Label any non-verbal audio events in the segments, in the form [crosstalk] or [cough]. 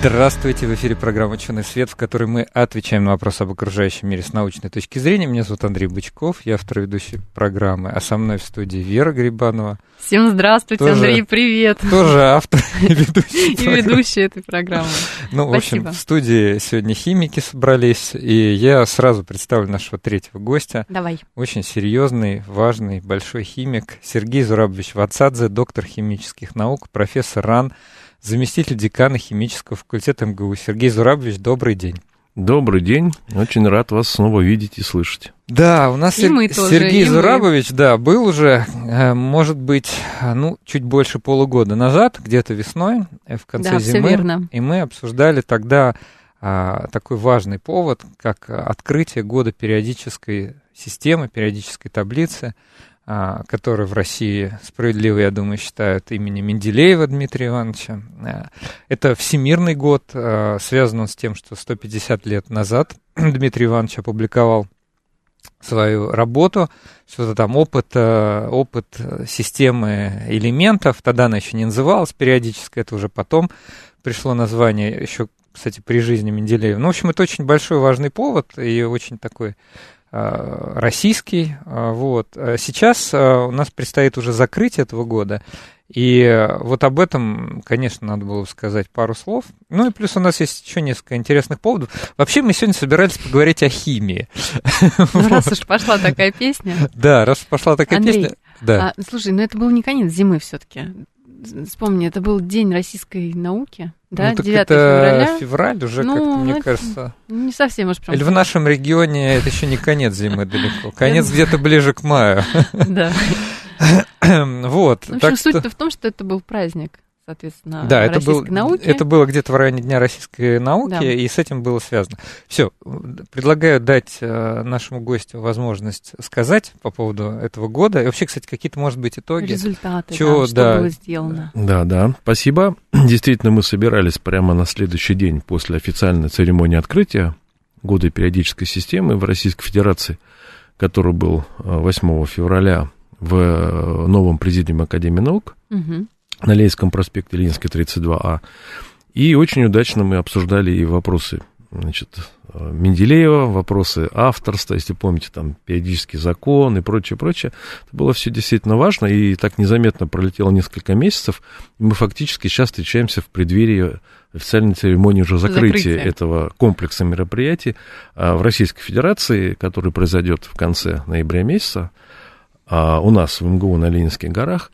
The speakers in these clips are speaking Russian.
Здравствуйте, в эфире программа «Ученый свет», в которой мы отвечаем на вопросы об окружающем мире с научной точки зрения. Меня зовут Андрей Бычков, я автор ведущей программы, а со мной в студии Вера Грибанова. Всем здравствуйте, тоже, Андрей, привет. Тоже автор и [laughs] ведущий. И ведущий этой программы. Ну, в общем, в студии сегодня химики собрались, и я сразу представлю нашего третьего гостя. Давай. Очень серьезный, важный, большой химик Сергей Зурабович Вацадзе, доктор химических наук, профессор РАН, заместитель декана химического факультета МГУ. Сергей Зурабович, добрый день. Добрый день. Очень рад вас снова видеть и слышать. Да, у нас и Сер... тоже, Сергей и Зурабович, мы. да, был уже, э, может быть, ну, чуть больше полугода назад, где-то весной, э, в конце да, зимы. верно. И мы обсуждали тогда а, такой важный повод, как открытие года периодической системы, периодической таблицы. А, который в России справедливо, я думаю, считают имени Менделеева Дмитрия Ивановича. А, это всемирный год, а, связан он с тем, что 150 лет назад [clears throat] Дмитрий Иванович опубликовал свою работу, что-то там опыт, опыт системы элементов, тогда она еще не называлась периодически, это уже потом пришло название, еще, кстати, при жизни Менделеева. Ну, в общем, это очень большой важный повод и очень такой российский. Э, вот. Э, сейчас у нас предстоит уже закрытие этого года, и вот об этом, конечно, надо было сказать пару слов. Ну и плюс у нас есть еще несколько интересных поводов. Вообще мы сегодня собирались поговорить о химии. Ну, раз уж пошла такая песня. Да, раз пошла такая Андрей, песня. Да. А, слушай, ну это был не конец зимы все-таки вспомни, это был День российской науки, да, ну, так 9 это февраля. февраль уже ну, как-то, мне это кажется. Не совсем уж прям. Или в нашем регионе это еще не конец зимы далеко. Конец где-то ближе к маю. [laughs] Да. [clears throat] Вот. В общем, суть-то в том, что это был праздник соответственно, да, это российской был, науки. Это было где-то в районе Дня российской науки, да. и с этим было связано. Все, предлагаю дать э, нашему гостю возможность сказать по поводу этого года. И вообще, кстати, какие-то, может быть, итоги. Результаты, Чего, да, что да. было сделано. Да, да, спасибо. [clears throat] Действительно, мы собирались прямо на следующий день после официальной церемонии открытия года периодической системы в Российской Федерации, который был 8 э, февраля в э, новом президиуме Академии наук. Угу на Ленинском проспекте, Ленинский 32А. И очень удачно мы обсуждали и вопросы значит, Менделеева, вопросы авторства, если помните, там, периодический закон и прочее, прочее. Это было все действительно важно, и так незаметно пролетело несколько месяцев, и мы фактически сейчас встречаемся в преддверии официальной церемонии уже закрытия Закрытие. этого комплекса мероприятий а, в Российской Федерации, который произойдет в конце ноября месяца, а, у нас в МГУ на Ленинских горах.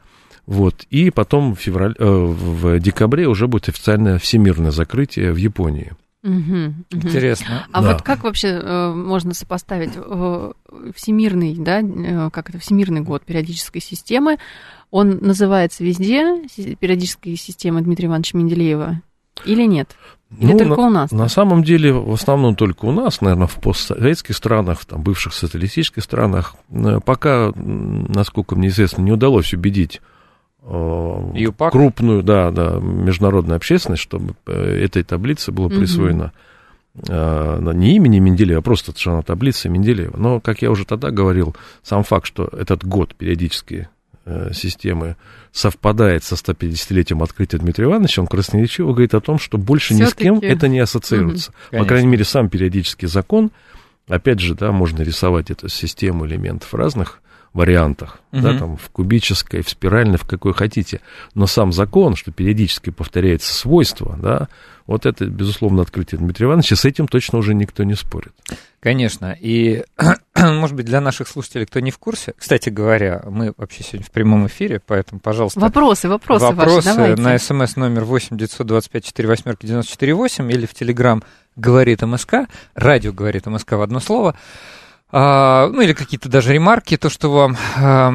Вот. И потом в, февраль, э, в декабре уже будет официальное всемирное закрытие в Японии. Угу, Интересно. А да. вот как вообще э, можно сопоставить э, всемирный, да, э, как это всемирный год периодической системы? Он называется везде периодической системой Дмитрия Ивановича Менделеева или нет? Или ну, только на, у нас? На самом деле, в основном только у нас, наверное, в постсоветских странах, там, бывших социалистических странах, э, пока, насколько мне известно, не удалось убедить ЮПАК? крупную, да, да, международную общественность, чтобы э, этой таблице было присвоено угу. не имени Менделеева, а просто совершенно таблица Менделеева. Но, как я уже тогда говорил, сам факт, что этот год периодически э, системы совпадает со 150-летием открытия Дмитрия Ивановича, он красноречиво говорит о том, что больше ни с кем это не ассоциируется. Угу, По крайней мере, сам периодический закон, опять же, да, можно рисовать эту систему элементов разных, вариантах, угу. да, там в кубической, в спиральной, в какой хотите. Но сам закон, что периодически повторяется свойство, да, вот это, безусловно, открытие Дмитрия Ивановича, с этим точно уже никто не спорит. Конечно, и, [clears throat] может быть, для наших слушателей, кто не в курсе, кстати говоря, мы вообще сегодня в прямом эфире, поэтому, пожалуйста... Вопросы, вопросы Вопросы ваши, давайте. на смс номер 8 925 4 восьмерки 94 8 или в Телеграм «Говорит МСК», радио «Говорит МСК» в одно слово. А, ну или какие-то даже ремарки, то, что вам а,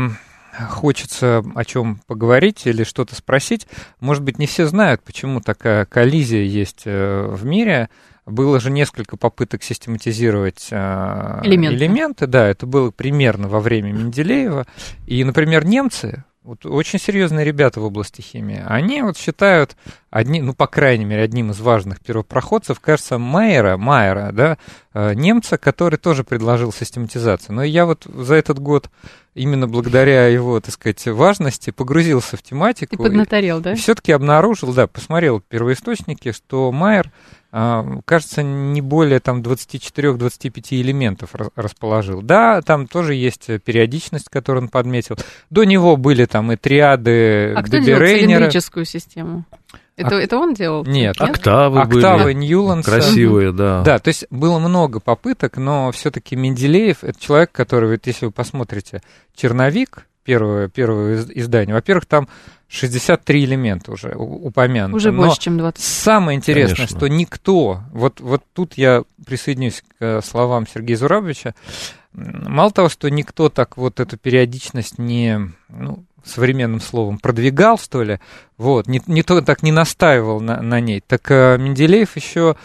хочется о чем поговорить или что-то спросить. Может быть, не все знают, почему такая коллизия есть э, в мире было же несколько попыток систематизировать э, Элементы. элементы. Да, это было примерно во время Менделеева. И, например, немцы, вот очень серьезные ребята в области химии, они вот считают одни, ну, по крайней мере, одним из важных первопроходцев, кажется, Майера, Майера, да, э, немца, который тоже предложил систематизацию. Но я вот за этот год именно благодаря его, так сказать, важности погрузился в тематику. Ты поднаторел, да? И все-таки обнаружил, да, посмотрел первоисточники, что Майер, кажется, не более там 24-25 элементов расположил. Да, там тоже есть периодичность, которую он подметил. До него были там и триады А кто делал цилиндрическую систему? Это, это он делал? Нет, Октавы, Октавы были. Ньюланса. Красивые, да. Да, то есть было много попыток, но все-таки Менделеев это человек, который, вот если вы посмотрите черновик первого, первого из- издания, во-первых, там 63 элемента уже у- упомянуто. Уже но больше, чем 20. Самое интересное, Конечно. что никто, вот, вот тут я присоединюсь к э, словам Сергея Зурабовича, мало того, что никто так вот эту периодичность не, ну, современным словом, продвигал, что ли, вот, не, не то так не настаивал на, на ней, так э, Менделеев еще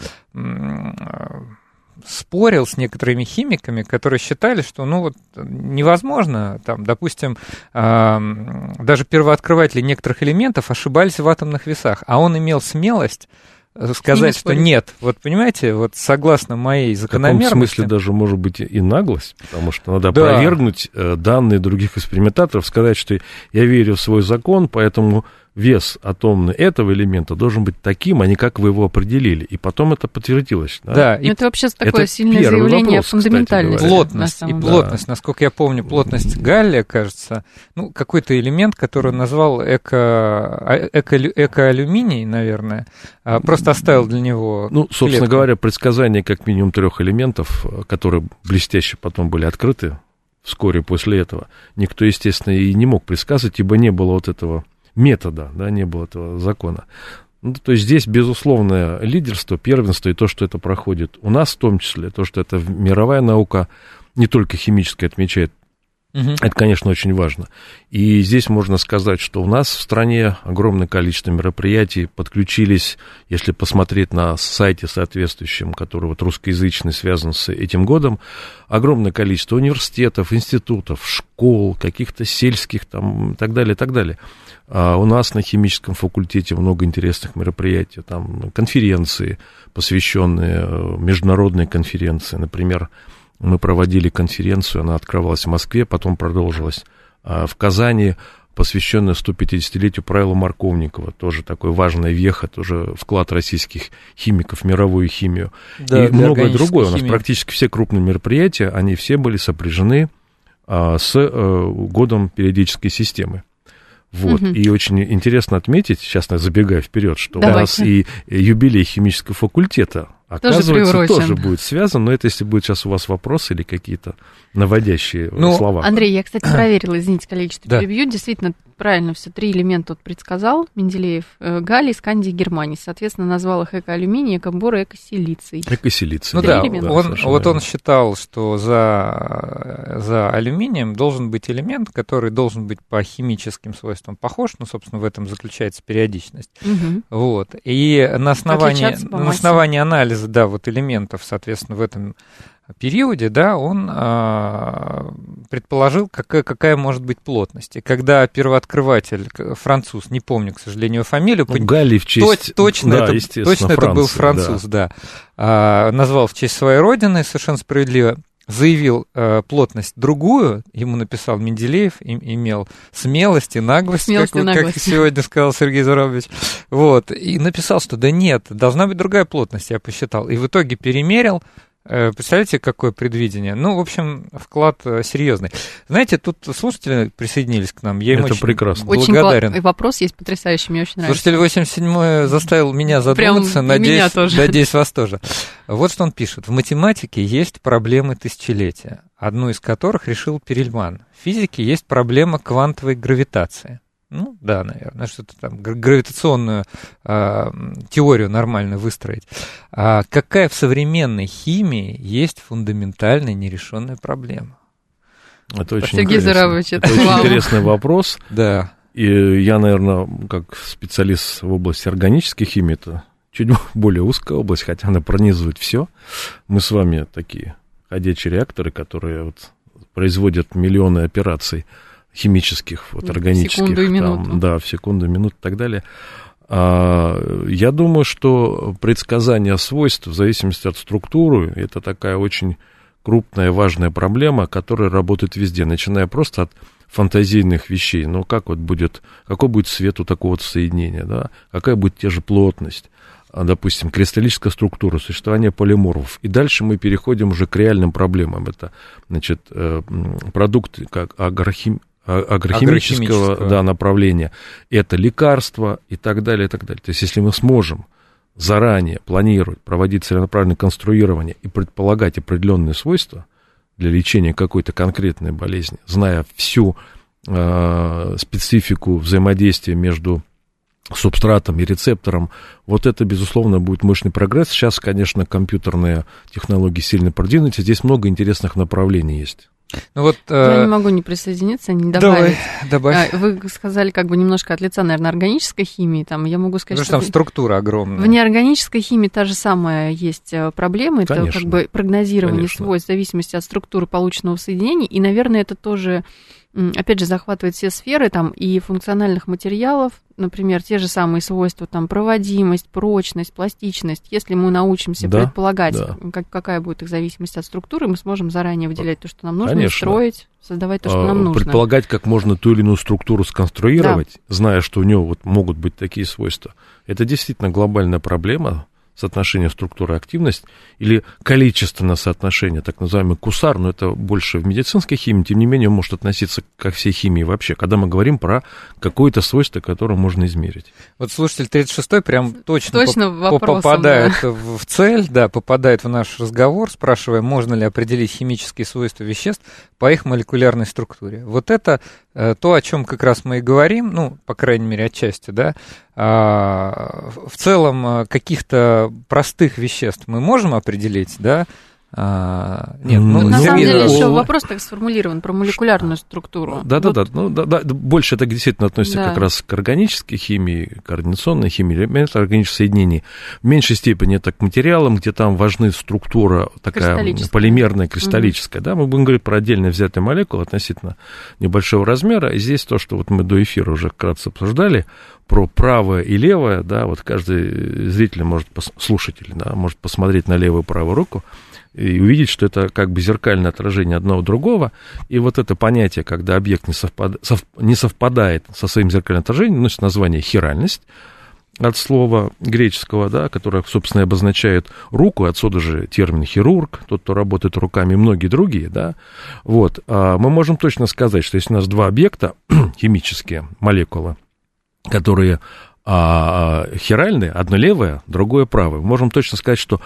спорил с некоторыми химиками, которые считали, что, ну, вот, невозможно, там, допустим, даже первооткрыватели некоторых элементов ошибались в атомных весах, а он имел смелость э, сказать, что спорить. нет. Вот понимаете, вот согласно моей В каком закономерности... смысле даже может быть и наглость, потому что надо Да. опровергнуть э, данные других экспериментаторов, сказать, что я верю в свой закон, поэтому вес атомный этого элемента должен быть таким, а не как вы его определили. И потом это подтвердилось. Да? Да, и Ну, это вообще такое это сильное заявление вопрос, фундаментальности. плотность, и деле. плотность, насколько я помню, плотность галлия, кажется, ну, какой-то элемент, который назвал эко, а- эко, экоалюминий, наверное, а, просто оставил для него Ну, собственно клетку. говоря, предсказания как минимум трех элементов, которые блестяще потом были открыты вскоре после этого, никто, естественно, и не мог предсказать, ибо не было вот этого метода, да, не было этого закона. Ну, то есть здесь безусловное лидерство, первенство и то, что это проходит у нас в том числе, то, что это мировая наука, не только химическая, отмечает Мгм. это, конечно, очень важно. И здесь можно сказать, что у нас в стране огромное количество мероприятий подключились, если посмотреть на сайте соответствующем, который вот русскоязычный связан с этим годом, огромное количество университетов, институтов, школ, каких-то сельских там и так далее, и так далее. А у нас на химическом факультете много интересных мероприятий, там конференции, посвященные э, международные конференции, например, мы проводили конференцию, она открывалась в Москве, потом продолжилась а, в Казани, посвященная 150-летию правила Марковникова. Тоже такой важная веха, тоже вклад российских химиков в мировую химию. Да, и многое другое. У нас химии. практически все крупные мероприятия, они все были сопряжены а, с э, годом периодической системы. Вот. Мгм. И очень интересно отметить, сейчас я забегаю вперед, что у Давайте. нас и юбилей химического факультета, оказывается, приурочен. тоже будет связан. Но это если будет сейчас у вас вопросы или какие-то наводящие Ну, слова. Андрей, я, кстати, [clears throat] проверила, извините, количество Да. перебью. Действительно, правильно все три элемента вот предсказал Менделеев. Э, Галлий, Скандий, Германий. Соответственно, назвал их эко-алюминий, эко-бор и эко-силиций. Экосилиция. Ну Три да, элемента. он, совершенно вот он считал, что за, за алюминием должен быть элемент, который должен быть по химическим свойствам похож, ну, собственно, в этом заключается периодичность. Мгм. Вот. И на основании, на основании анализа, да, вот элементов, соответственно, в этом периоде, да, он а, предположил, какая, какая может быть плотность. И когда первооткрыватель, француз, не помню, к сожалению, фамилию, Ну, Галлий в честь... Точ- точно, да, это, точно это был Франция, француз, да. А, назвал в честь своей родины, совершенно справедливо. Заявил э, плотность другую, ему написал Менделеев, им, имел смелость и наглость, Смелость как, и вы- как наглость. сегодня сказал Сергей Зурович. Вот, и написал, что да нет, должна быть другая плотность, я посчитал. И в итоге перемерил, Э, Представляете, какое предвидение? Ну, в общем, вклад э, серьезный. Знаете, тут слушатели присоединились к нам. Я им Это очень прекрасно. Очень благодарен. кла- и вопрос есть потрясающий, мне очень нравится. Слушатель 87 заставил меня Прям задуматься, и надеюсь, меня тоже. надеюсь, вас тоже. Вот что он пишет. В математике есть проблемы тысячелетия, одну из которых решил Перельман. В физике есть проблема квантовой гравитации. Ну, да, наверное, что-то там гра- гравитационную м, теорию нормально выстроить. А какая в современной химии есть фундаментальная нерешенная проблема? Это очень Сергей это это очень интересный вопрос. Да. И я, наверное, как специалист в области органической химии, это чуть более узкая область, хотя она пронизывает все. Мы с вами такие ходячие реакторы, которые вот производят миллионы операций химических, вот, органических. Секунду и минуту. Там, да, в секунду, минуту и так далее. А, я думаю, что предсказание свойств в зависимости от структуры, это такая очень крупная, важная проблема, которая работает везде, начиная просто от фантазийных вещей. Ну, как вот будет, какой будет свет у такого соединения, да? Какая будет те же плотность? А, допустим, кристаллическая структура, существование полиморфов. И дальше мы переходим уже к реальным проблемам. Это, значит, э, продукты как агрохим, агрохимического, агрохимического. Да, направления. Это лекарства и так далее, и так далее. То есть, если мы сможем заранее планировать, проводить целенаправленное конструирование и предполагать определенные свойства для лечения какой-то конкретной болезни, зная всю э, специфику взаимодействия между субстратом и рецептором, вот это, безусловно, будет мощный прогресс. Сейчас, конечно, компьютерные технологии сильно продвинуты, здесь много интересных направлений есть. Ну вот, Я э... не могу не присоединиться, не добавить. Давай, добавь. А, вы сказали как бы немножко от лица, наверное, органической химии. Там, я могу сказать, Потому что там структура огромная. В неорганической химии та же самая есть э, проблема. Это Конечно. как бы прогнозирование Конечно. свойств в зависимости от структуры полученного соединения. И, наверное, это тоже опять же, захватывает все сферы там и функциональных материалов, например, те же самые свойства, там, проводимость, прочность, пластичность. Если мы научимся да, предполагать, да. Как, какая будет их зависимость от структуры, мы сможем заранее выделять то, что нам нужно, Конечно. строить, создавать то, что а, нам нужно. Предполагать, как можно ту или иную структуру сконструировать, да. зная, что у нее вот могут быть такие свойства. Это действительно глобальная проблема, соотношение структуры активность или количественное соотношение, так называемый кусар, но это больше в медицинской химии, тем не менее он может относиться ко всей химии вообще, когда мы говорим про какое-то свойство, которое можно измерить. Вот слушатель 36 прям точно, точно по попадает да. в цель, да, попадает в наш разговор, спрашивая, можно ли определить химические свойства веществ по их молекулярной структуре. Вот это то, о чем как раз мы и говорим, ну, по крайней мере, отчасти, да, а, в целом э, каких-то простых веществ мы можем определить, да, а, нет, ну, на самом деле еще вопрос так сформулирован про молекулярную структуру. Да, да, да, ну, да, да, больше это действительно относится да. как раз к органической химии, координационной химии, элементам органических соединений. В меньшей степени это к материалам, где там важны структура такая полимерная, кристаллическая. Угу. Да, мы будем говорить про отдельно взятые молекулы относительно небольшого размера. И здесь то, что вот мы до эфира уже вкратце обсуждали, про правое и левое, да, вот каждый зритель может, слушатель, да, может посмотреть на левую и правую руку и увидеть, что это как бы зеркальное отражение одного другого. И вот это понятие, когда объект не, совпад... сов... не совпадает со своим зеркальным отражением, носит название хиральность от слова греческого, да, которое, собственно, обозначает руку, отсюда же термин хирург, тот, кто работает руками, и многие другие, да, вот, а мы можем точно сказать, что если у нас два объекта, [clears throat] химические молекулы, которые а, хиральные, одно левое, другое правое, мы можем точно сказать, что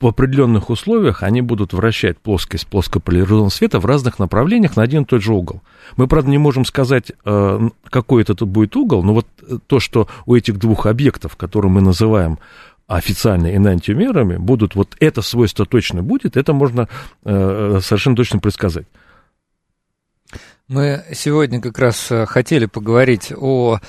в определенных условиях они будут вращать плоскость плоскополяризованного света в разных направлениях на один и тот же угол. Мы, правда, не можем сказать, э, какой это будет угол, но вот э, то, что у этих двух объектов, которые мы называем официально энантиомерами, будут, вот это свойство точно будет, это можно э, совершенно точно предсказать. Мы сегодня как раз хотели поговорить о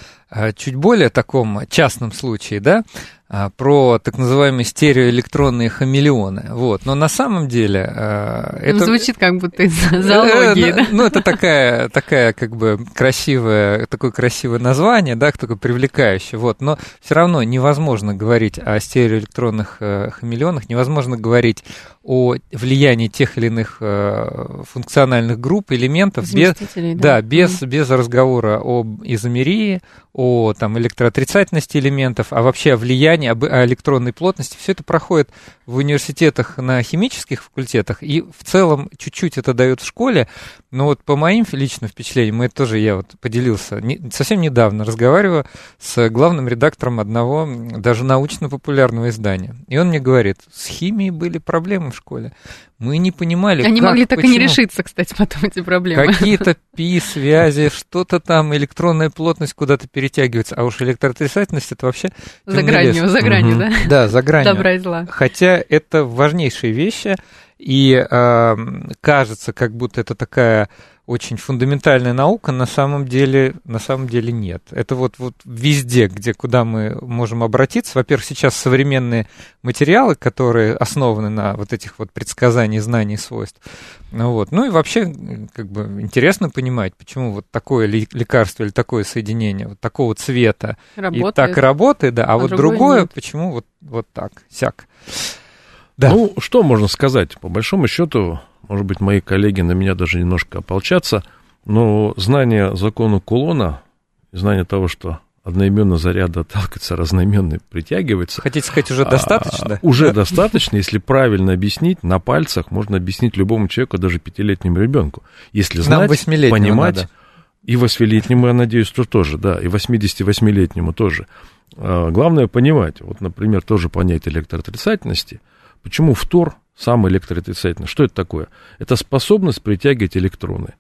чуть более таком частном случае, да, а, про так называемые стереоэлектронные хамелеоны. Вот. Но на самом деле... А, ну, это... Звучит как будто из э, зоологии, э, да? Ну, это такая, такая как бы красивое, такое красивое название, да, такое привлекающее. Вот. Но все равно невозможно говорить о стереоэлектронных э, хамелеонах, невозможно говорить о влиянии тех или иных функциональных групп, элементов, без. Да, без, без разговора об изомерии, о там, электроотрицательности элементов, а вообще о влиянии, об, электронной плотности. Все это проходит в университетах на химических факультетах, и в целом чуть-чуть это дает в школе, но вот по моим личным впечатлениям, мы тоже я вот поделился, не, совсем недавно разговариваю с главным редактором одного даже научно-популярного издания, и он мне говорит, с химией были проблемы в школе, мы не понимали, Они как, могли так почему. и не решиться, кстати, [laughs] потом эти проблемы. Какие-то [laughs] пи-связи, что-то там, электронная плотность куда-то перетягивается, а уж электроотрицательность это вообще... За гранью, за гранью, угу. да? Да, за гранью. Добра и зла. Хотя это важнейшие вещи, и э, кажется, как будто это такая очень фундаментальная наука, на самом деле, на самом деле нет. Это вот, вот везде, где, куда мы можем обратиться. Во-первых, сейчас современные материалы, которые основаны на вот этих вот предсказаниях знаний свойств. Ну, вот. ну и вообще, как бы, интересно понимать, почему вот такое лекарство или такое соединение вот такого цвета работает. и так работает, да, а, а вот другое, нет. почему вот, вот так, сяк. Да. Ну, что можно сказать? По большому счету, может быть, мои коллеги на меня даже немножко ополчатся, но знание закона Кулона, знание того, что одноименный заряд отталкивается, разноименный притягивается. Хотите сказать, уже достаточно? А, уже достаточно, если правильно объяснить, на пальцах можно объяснить любому человеку, даже пятилетнему ребенку. Если знать, понимать, надо. и восьмилетнему, я надеюсь, что тоже, да, и 88-летнему тоже. А, главное понимать, вот, например, тоже понять электроотрицательности – Почему фтор самый электроотрицательный? Что это такое? Это способность притягивать электроны.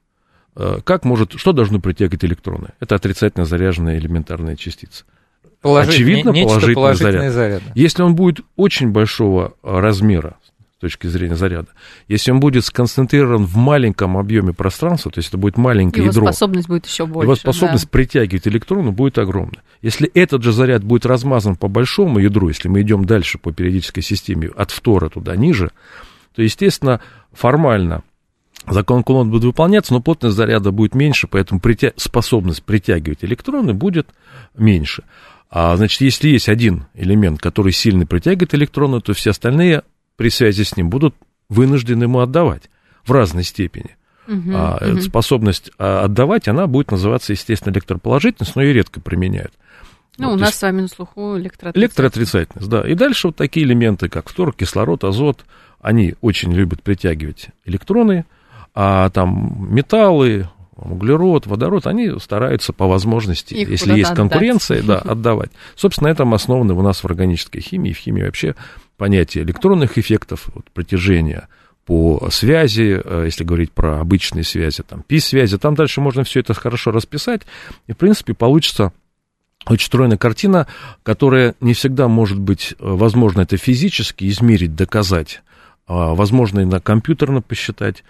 Э, как может, что должно притягивать электроны? Это отрицательно заряженная элементарная частица. Положить, Очевидно, не, положительный, заряд. заряд. Если он будет очень большого размера, с точки зрения заряда. Если он будет сконцентрирован в маленьком объеме пространства, то есть это будет маленькое его ядро. Его способность будет еще больше. Его способность да. притягивать электроны будет огромна. Если этот же заряд будет размазан по большому ядру, если мы идем дальше по периодической системе, от втора туда ниже, то, естественно, формально закон Кулон будет выполняться, но плотность заряда будет меньше, поэтому притя... способность притягивать электроны будет меньше. А, значит, если есть один элемент, который сильно притягивает электроны, то все остальные при связи с ним будут вынуждены ему отдавать в разной степени. Uh-huh, а, uh-huh. Способность а, отдавать, она будет называться, естественно, электроположительность, но ее редко применяют. Ну, вот, у нас есть... с вами на слуху электроотрицательность. Электроотрицательность, да. И дальше вот такие элементы, как фтор, кислород, азот, они очень любят притягивать электроны, а там металлы, углерод, водород, они стараются по возможности, Их если есть конкуренция, да, [laughs] отдавать. Собственно, на этом основаны у нас в органической химии, в химии вообще понятие электронных эффектов, вот, притяжения по связи, э, если говорить про обычные связи, там, пи-связи, там дальше можно все это хорошо расписать, и, в принципе, получится очень стройная картина, которая не всегда может быть, э, возможно, это физически измерить, доказать, а, возможно, и на компьютерно посчитать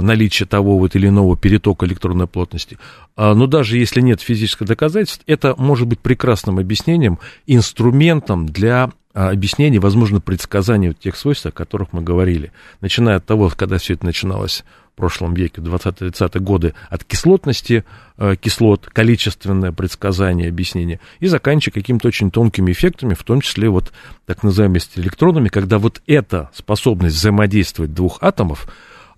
наличие того вот или иного перетока электронной плотности. А, но даже если нет физических доказательств, это может быть прекрасным объяснением, инструментом для а, объяснений, возможно, предсказаний тех свойств, о которых мы говорили. Начиная от того, когда все это начиналось в прошлом веке, 20-30-е годы, от кислотности кислот, количественное предсказание, объяснение, и заканчивая какими-то очень тонкими эффектами, в том числе вот так называемыми электронами, когда вот эта способность взаимодействовать двух атомов,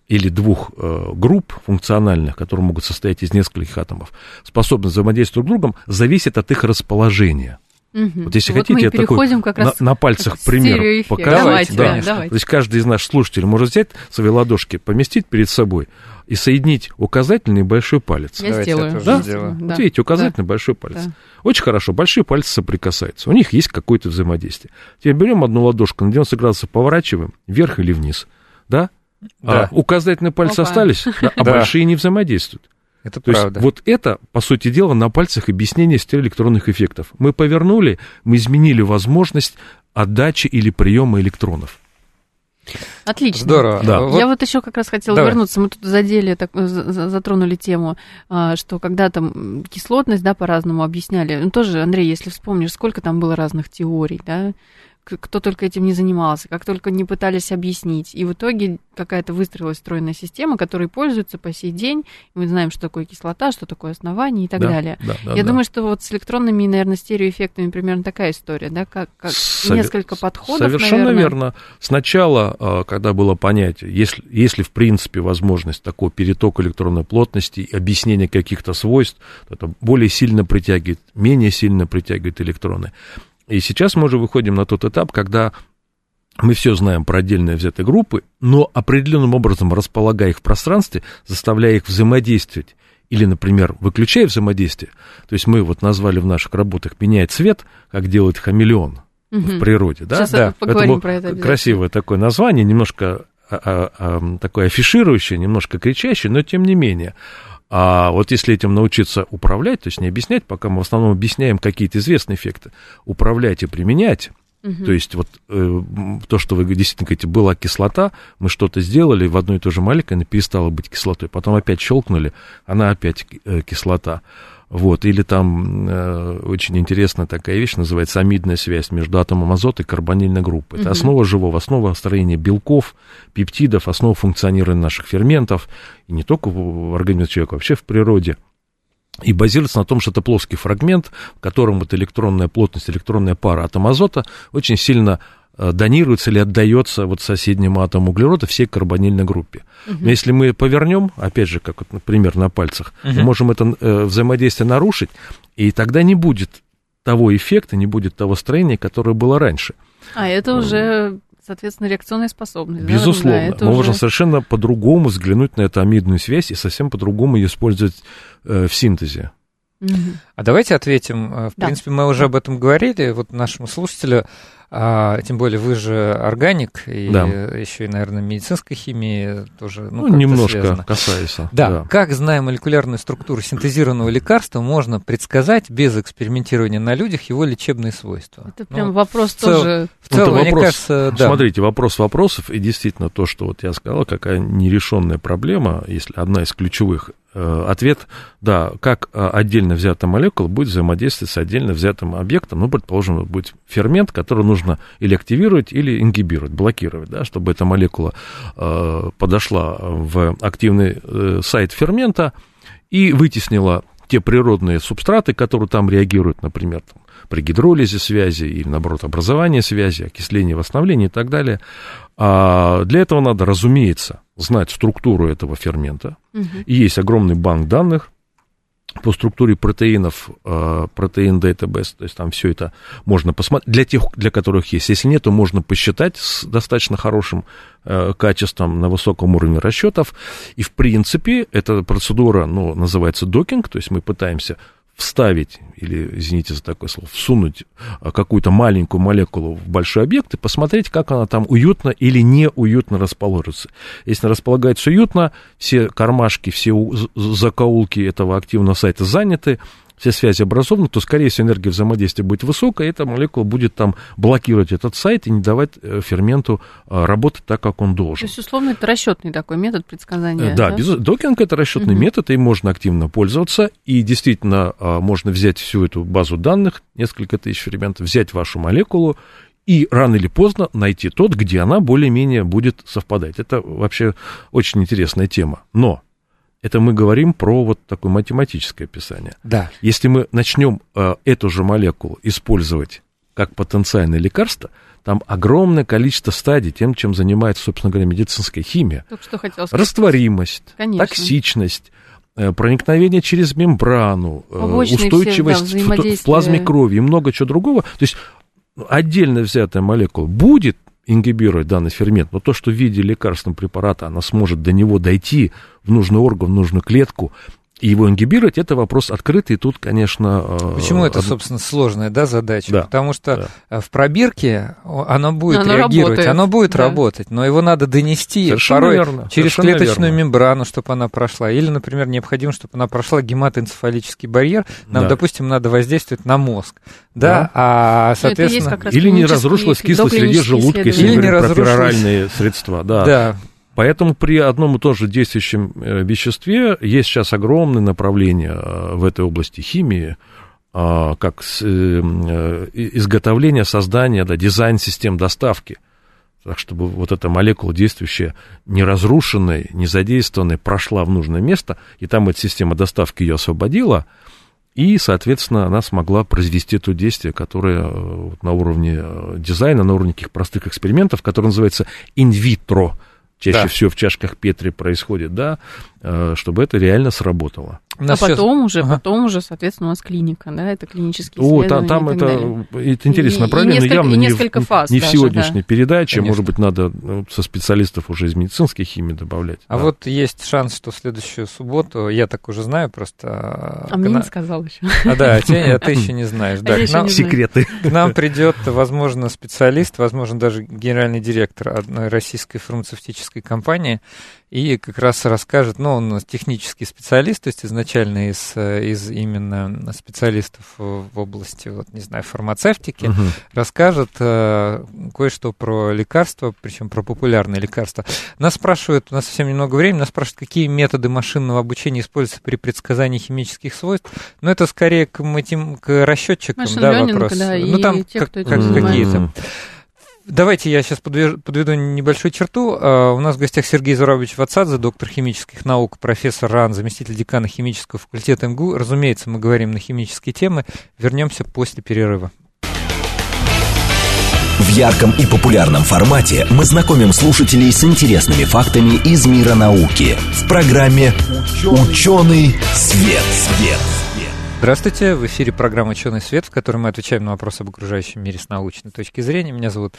или двух э, групп функциональных, которые могут состоять из нескольких атомов, способность взаимодействовать друг с другом, зависит от их расположения. Угу. Вот если вот хотите, я такой как на, на пальцах пример показать. Давайте, да. Да, давайте. То есть каждый из наших слушателей может взять свои ладошки, поместить перед собой и соединить указательный и большой палец. Я Давайте сделаю. Я да? сделаю. Вот видите, указательный да. большой палец. Да. Очень хорошо, большие пальцы соприкасаются. У них есть какое-то взаимодействие. Теперь берем одну ладошку, на 90 градусов поворачиваем, вверх или вниз. Да? Да. А, указательные пальцы Опа. остались, [laughs] да, а да. большие не взаимодействуют. Это То правда. Есть, вот это, по сути дела, на пальцах объяснение стереоэлектронных эффектов. Мы повернули, мы изменили возможность отдачи или приема электронов. Отлично. Здорово. Да. Я вот еще как раз хотела Давай. вернуться. Мы тут задели, так, затронули тему, а, что когда там кислотность, да, по-разному объясняли. Ну, тоже, Андрей, если вспомнишь, сколько там было разных теорий, да, кто только этим не занимался, как только не пытались объяснить. И в итоге какая-то выстроилась стройная система, которой пользуются по сей день. Мы знаем, что такое кислота, что такое основание и так да, далее. Да, да, Я да. думаю, что вот с электронными, наверное, стереоэффектами примерно такая история, да, как, как Сове- несколько подходов, Совершенно наверное. верно. Сначала, а, когда было понятие, если, если в принципе возможность такого перетока электронной плотности, объяснения каких-то свойств, то это более сильно притягивает, менее сильно притягивает электроны. И сейчас мы уже выходим на тот этап, когда мы все знаем про отдельные взятые группы, но определенным образом располагая их в пространстве, заставляя их взаимодействовать, или, например, выключая взаимодействие, то есть мы вот назвали в наших работах «меняет цвет», как делает хамелеон угу. в природе, да? Сейчас да. поговорим про это Красивое такое название, немножко а, а, а, такое афиширующее, немножко кричащее, но тем не менее. А вот если этим научиться управлять, то есть не объяснять, пока мы в основном объясняем какие-то известные эффекты, управлять и применять, Угу. То есть вот э, то, что вы действительно говорите, была кислота, мы что-то сделали, в одной и той же молекуле она перестала быть кислотой, потом опять щелкнули, она опять э, кислота. Вот, или там э, очень интересная такая вещь, называется амидная связь между атомом азота и карбонильной группой. Это угу. основа живого, основа строения белков, пептидов, основа функционирования наших ферментов, и не только в организме человека, вообще в природе. И базируется на том, что это плоский фрагмент, в котором вот электронная плотность, электронная пара атома азота очень сильно донируется или отдается вот соседнему атому углерода всей карбонильной группе. Угу. Но если мы повернем, опять же, как, вот, например, на пальцах, угу. мы можем это э, взаимодействие нарушить, и тогда не будет того эффекта, не будет того строения, которое было раньше. А это уже соответственно, реакционная способность. Безусловно. Да, Мы уже... можем совершенно по-другому взглянуть на эту амидную связь и совсем по-другому ее использовать э, в синтезе. А давайте ответим. Э, в да. принципе, мы уже об этом говорили. Вот нашему слушателю а, тем более вы же органик, и да. еще и, наверное, медицинской химии тоже. Ну, ну немножко связано. касается. Да. да. Как, зная молекулярную структуру синтезированного лекарства, можно предсказать без экспериментирования на людях его лечебные свойства? Это прям ну, вопрос в цел... тоже. В целом, ну, вопрос, мне кажется, да. Смотрите, вопрос вопросов, и действительно то, что вот я сказал, какая нерешенная проблема, если одна из ключевых ответ, да, как э, отдельно взятая молекула будет взаимодействовать с отдельно взятым объектом, ну, предположим, будет фермент, который нужно или активировать, или ингибировать, блокировать, да, чтобы эта молекула э, подошла в активный э, сайт фермента и вытеснила те природные субстраты, которые там реагируют, например, там, при гидролизе связи или, наоборот, образовании связи, окислении, восстановлении и так далее. А для этого надо, разумеется, знать структуру этого фермента. Угу. И есть огромный банк данных по структуре протеинов, а, протеин database, то есть там все это можно посмотреть, для тех, для которых есть. Если нет, то можно посчитать с достаточно хорошим э, качеством на высоком уровне расчетов. И, в принципе, эта процедура, ну, называется докинг, то есть мы пытаемся вставить, или, извините за такое слово, всунуть а, какую-то маленькую молекулу в большой объект и посмотреть, как она там уютно или неуютно расположится. Если располагается уютно, все кармашки, все закоулки этого активного сайта заняты, все связи образованы, то, скорее всего, энергия взаимодействия будет высокая, и эта молекула будет там блокировать этот сайт и не давать э, ферменту э, работать так, как он должен. То есть, условно, это расчетный такой метод предсказания. Да, да? Без... докинг это расчетный угу. метод, и можно активно пользоваться, и действительно э, можно взять всю эту базу данных, несколько тысяч ферментов, взять вашу молекулу и рано или поздно найти тот, где она более-менее будет совпадать. Это вообще очень интересная тема. Но это мы говорим про вот такое математическое описание. Да. Если мы начнем э, эту же молекулу использовать как потенциальное лекарство, там огромное количество стадий тем, чем занимается, собственно говоря, медицинская химия. Только что хотел сказать. Растворимость, Конечно. токсичность, э, проникновение через мембрану, э, Побочные устойчивость все, да, в, в плазме крови и много чего другого. То есть отдельно взятая молекула будет ингибировать данный фермент, но то, что в виде лекарственного препарата она сможет до него дойти в нужный орган, в нужную клетку, его ингибировать, это вопрос открытый, тут, конечно... Э, Почему это, собственно, сложная да, задача? Да, Потому что да. в пробирке оно будет оно реагировать, работает. оно будет да. работать, но его надо донести Совершенно порой верно. через Совершенно клеточную верно. мембрану, чтобы она прошла. Или, например, необходимо, чтобы она прошла гематоэнцефалический барьер. Нам, да. допустим, надо воздействовать на мозг. Да, да. а, соответственно... Или не разрушилась кислость среди желудка, если Или не разрушилась... средства. Да. да. Поэтому при одном и том же действующем э, веществе есть сейчас огромное направление э, в этой области химии, а, как э, изготовление, создание, да, дизайн систем доставки. Так, чтобы вот эта молекула действующая, не разрушенная, не задействованная, прошла в нужное место, и там эта система доставки ее освободила, и, соответственно, она смогла произвести то действие, которое на уровне дизайна, на уровне таких простых экспериментов, которое называется инвитро чаще да. всего в чашках Петри происходит, да, э, чтобы это реально сработало. А потом сейчас... уже, ага. потом уже, соответственно, у нас клиника, да, это клинические О, там, там это, это интересное направление, но явно не, в, фаз не даже, в сегодняшней да. передаче, Конечно. может быть, надо ну, со специалистов уже из медицинской химии добавлять. А да. вот есть шанс, что в следующую субботу, я так уже знаю просто... А, а мне на... не сказал еще. А, да, а [laughs] ты, а ты еще не знаешь. Да, а нам, секреты. [laughs] К нам придет, возможно, специалист, возможно, даже генеральный директор одной российской фармацевтической компании, и как раз расскажет, ну, он технический специалист, то есть изначально из, из именно специалистов в области, вот, не знаю, фармацевтики, угу. расскажет э, кое-что про лекарства, причем про популярные лекарства. Нас спрашивают, у нас совсем немного времени, нас спрашивают, какие методы машинного обучения используются при предсказании химических свойств. Но это скорее к, матем... к расчетчикам, Машин да, вопрос. Да, ну, там те, как, как, какие-то. Давайте я сейчас подведу небольшую черту. Uh, у нас в гостях Сергей Зурабович Вацадзе, доктор химических наук, профессор РАН, заместитель декана химического факультета МГУ. Разумеется, мы говорим на химические темы. Вернемся после перерыва. В ярком и популярном формате мы знакомим слушателей с интересными фактами из мира науки в программе «Ученый свет». свет. Здравствуйте, в эфире программа «Ученый свет», в которой мы отвечаем на вопросы об окружающем мире с научной точки зрения. Меня зовут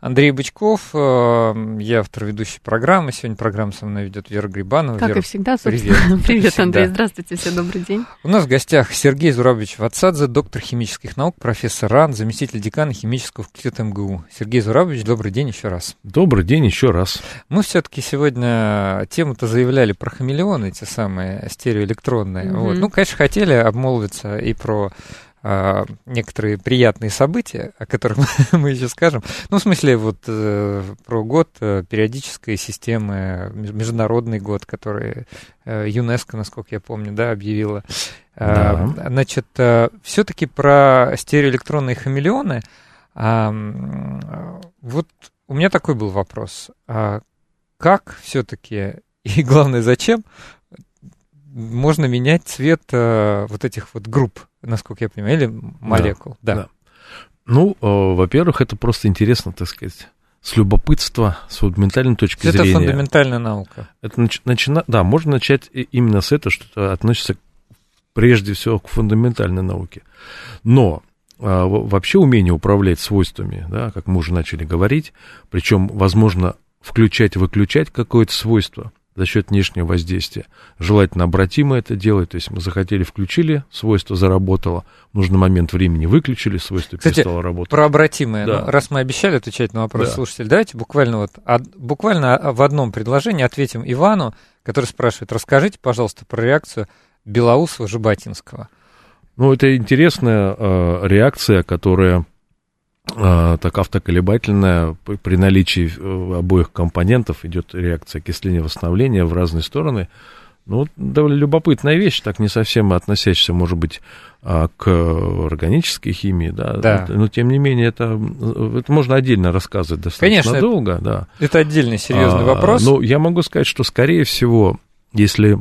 Андрей Бычков, э, я автор ведущей программы. Сегодня программу со мной ведет Вера Грибанова. Как Вера, и всегда, собственно. Привет, [laughs] привет Андрей, здравствуйте, все добрый день. У нас в гостях Сергей Зурабович Ватсадзе, доктор химических наук, профессор РАН, заместитель декана химического факультета МГУ. Сергей Зурабович, добрый день еще раз. Добрый день еще раз. Мы все-таки сегодня тему-то заявляли про хамелеоны, эти самые стереоэлектронные. Mm-hmm. Вот. Ну, конечно, хотели обмолвиться и про некоторые приятные события, о которых [laughs] мы еще скажем. Ну, в смысле, вот э, про год э, периодической системы, международный год, который э, ЮНЕСКО, насколько я помню, да, объявила. А, да. Значит, все-таки про стереоэлектронные хамелеоны. Вот у меня такой был вопрос. А как все-таки, [laughs] и главное, зачем можно менять цвет вот этих вот групп насколько я понимаю, или молекул. Да. да. да. Ну, э, во-первых, это просто интересно, так сказать, с любопытства, с фундаментальной точки это зрения. Это фундаментальная наука. Это нач- начина... Да, можно начать именно с этого, что относится прежде всего к фундаментальной науке. Но а, вообще умение управлять свойствами, да, как мы уже начали говорить, причем, возможно, включать-выключать какое-то свойство, за счет внешнего воздействия. Желательно обратимо это делать, то есть мы захотели, включили, свойство заработало, в нужный момент времени выключили, свойство Кстати, перестало работать. про обратимое, да. ну, раз мы обещали отвечать на вопрос да. слушателей, давайте буквально вот, а, буквально в одном предложении ответим Ивану, который спрашивает, расскажите, пожалуйста, про реакцию Белоусова-Жаботинского. Ну, это интересная э, реакция, которая так автоколебательная, при наличии э, обоих компонентов идет реакция окисления восстановления в разные стороны. Ну, довольно любопытная вещь, так не совсем относящаяся, может быть, а, к органической химии, да, да. но тем не менее это, это можно отдельно рассказывать достаточно Конечно, долго, да. Это отдельный серьезный а, вопрос. Ну, я могу сказать, что, скорее всего, если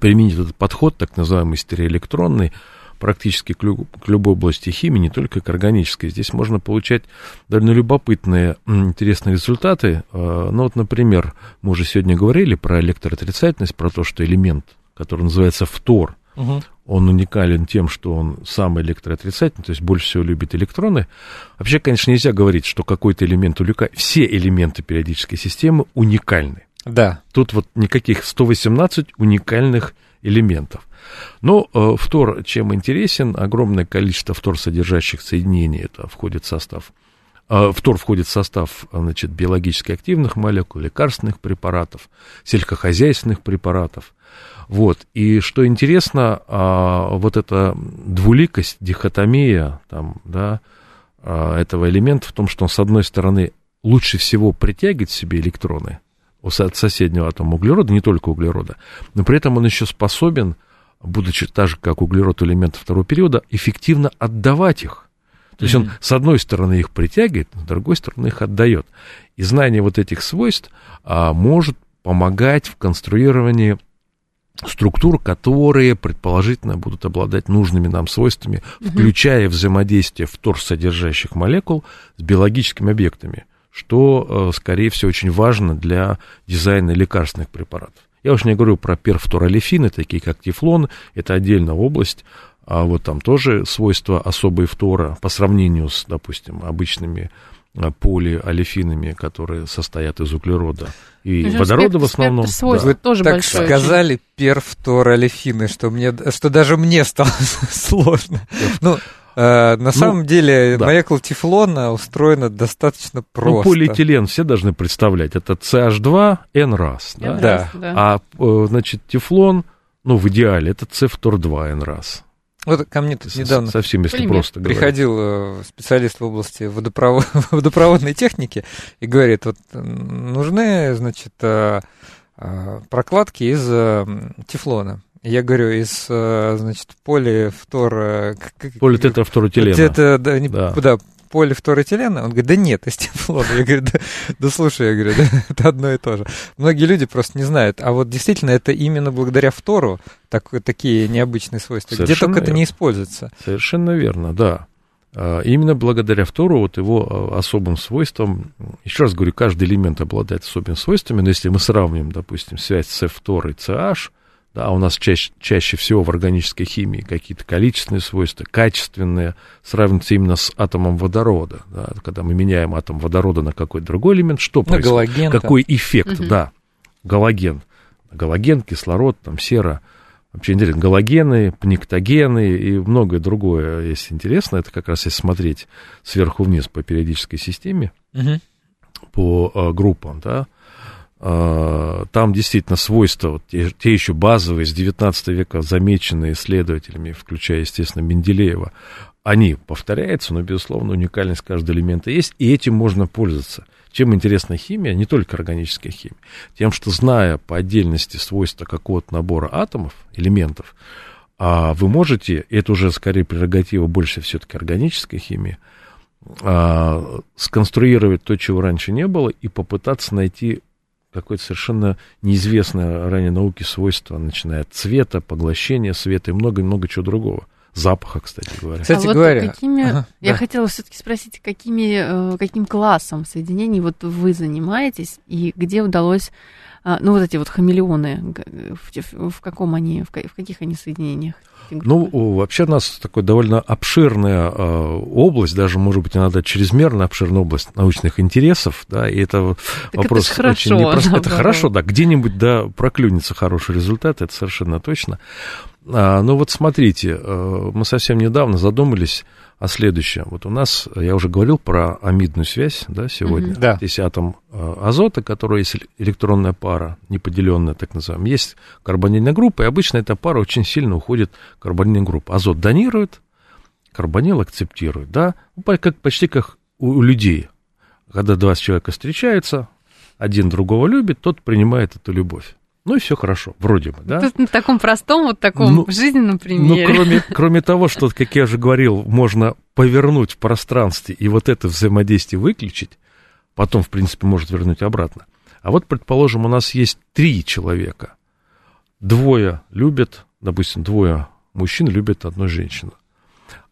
применить этот подход, так называемый стереоэлектронный, практически к, к любой области химии, не только к органической. Здесь можно получать довольно любопытные, интересные результаты. А, ну вот, например, мы уже сегодня говорили про электроотрицательность, про то, что элемент, который называется фтор, угу. он уникален тем, что он самый электроотрицательный, то есть больше всего любит электроны. Вообще, конечно, нельзя говорить, что какой-то элемент уникален. Все элементы периодической системы уникальны. Да. Тут вот никаких 118 уникальных элементов. Но э, фтор чем интересен? Огромное количество фтор содержащих соединений, это входит в состав э, Фтор входит в состав значит, биологически активных молекул, лекарственных препаратов, сельскохозяйственных препаратов. Вот. И что интересно, а, вот эта двуликость, дихотомия там, да, а, этого элемента в том, что он, с одной стороны, лучше всего притягивает в себе электроны от соседнего атома углерода, не только углерода, но при этом он еще способен будучи так же, как углерод элемента второго периода, эффективно отдавать их. То есть он, с одной стороны, их притягивает, с другой стороны, их отдает. И знание вот этих свойств а, может помогать в конструировании структур, которые предположительно будут обладать нужными нам свойствами, включая взаимодействие вторсодержащих молекул с биологическими объектами, что, э, скорее всего, очень важно для дизайна лекарственных препаратов. Я уж не говорю про перфторолефины, такие как тефлон, это отдельная область, а вот там тоже свойства особые фтора по сравнению с, допустим, обычными а, полиолефинами, которые состоят из углерода и Даже водорода в основном. Свойств да. тоже так большой. сказали перфторолефины, что мне, что даже мне стало [laughs] сложно. Ну, Э, на самом деле молекула тефлона устроена достаточно просто. Ну, полиэтилен все должны представлять. Это CH2, N раз. Да? А, э, значит, тефлон, ну, в идеале, это C2, N раз. Вот ко мне тут недавно совсем, если просто приходил говорить. специалист в области водопровод, [laughs] водопроводной техники и говорит, вот нужны, значит, прокладки из тефлона. Я говорю, из, э, значит, полифтора... Политетрафторотилена. Это, да, не, да. да, полифторэтилена? Он говорит, да нет, из тефлона. Я говорю, да, да слушай, я говорю, да, это одно и то же. Многие люди просто не знают. А вот действительно, это именно благодаря фтору так, такие необычные свойства. Совершенно Где только верно. это не используется. Совершенно верно, да. А, именно благодаря фтору, вот его а, особым свойствам, еще раз говорю, каждый элемент обладает особыми свойствами, но если мы сравним, допустим, связь С-фтор и CH, да, у нас чаще, чаще всего в органической химии какие-то количественные свойства, качественные, сравниваются именно с атомом водорода. Да, когда мы меняем атом водорода на какой-то другой элемент, что на происходит? Галоген, Какой там. эффект, угу. да, галоген. Галоген, кислород, там, сера. Вообще интересно, галогены, пниктогены и многое другое, если интересно, это как раз если смотреть сверху вниз по периодической системе, угу. по э, группам, да, там действительно свойства, вот, те, те еще базовые, с 19 века замеченные исследователями, включая, естественно, Менделеева, они повторяются, но, безусловно, уникальность каждого элемента есть, и этим можно пользоваться. Чем интересна химия, не только органическая химия, тем, что зная по отдельности свойства какого-то набора атомов, элементов, а вы можете, это уже скорее прерогатива больше все-таки органической химии, а, сконструировать то, чего раньше не было, и попытаться найти какое-то совершенно неизвестное ранее науке свойство, начиная от цвета, поглощения света и много-много чего другого. Запаха, кстати говоря. Кстати а говоря, вот какими, ага, я да. хотела все-таки спросить, какими, э, каким классом соединений вот вы занимаетесь и где удалось, а, ну вот эти вот хамелеоны, в, в каком они, в каких они соединениях? Ну, вообще у нас такая довольно обширная э, область, даже, может быть, иногда чрезмерно обширная область научных интересов, да, и это так вопрос это очень непростой. Это хорошо, да, где-нибудь, да, проклюнется хороший результат, это совершенно точно. А, ну вот смотрите, э, мы совсем недавно задумались о следующем. Вот у нас, я уже говорил про амидную связь, да, сегодня. Mm-hmm. Да. Здесь атом э, азота, который есть электронная пара, неподеленная, так называемая. Есть карбонильная группа, и обычно эта пара очень сильно уходит в карбонильную группу. Азот донирует, карбонил акцептирует, да, ну, как, почти как у людей. Когда два человека встречаются, один другого любит, тот принимает эту любовь. Ну и все хорошо, вроде бы, да? Тут на таком простом, вот таком ну, жизненном ну, примере. Ну, кроме, [laughs] кроме того, что, как я уже говорил, можно повернуть в пространстве и вот это взаимодействие выключить, потом, в принципе, может вернуть обратно. А вот, предположим, у нас есть три человека. Двое любят, допустим, двое мужчин любят одну женщину.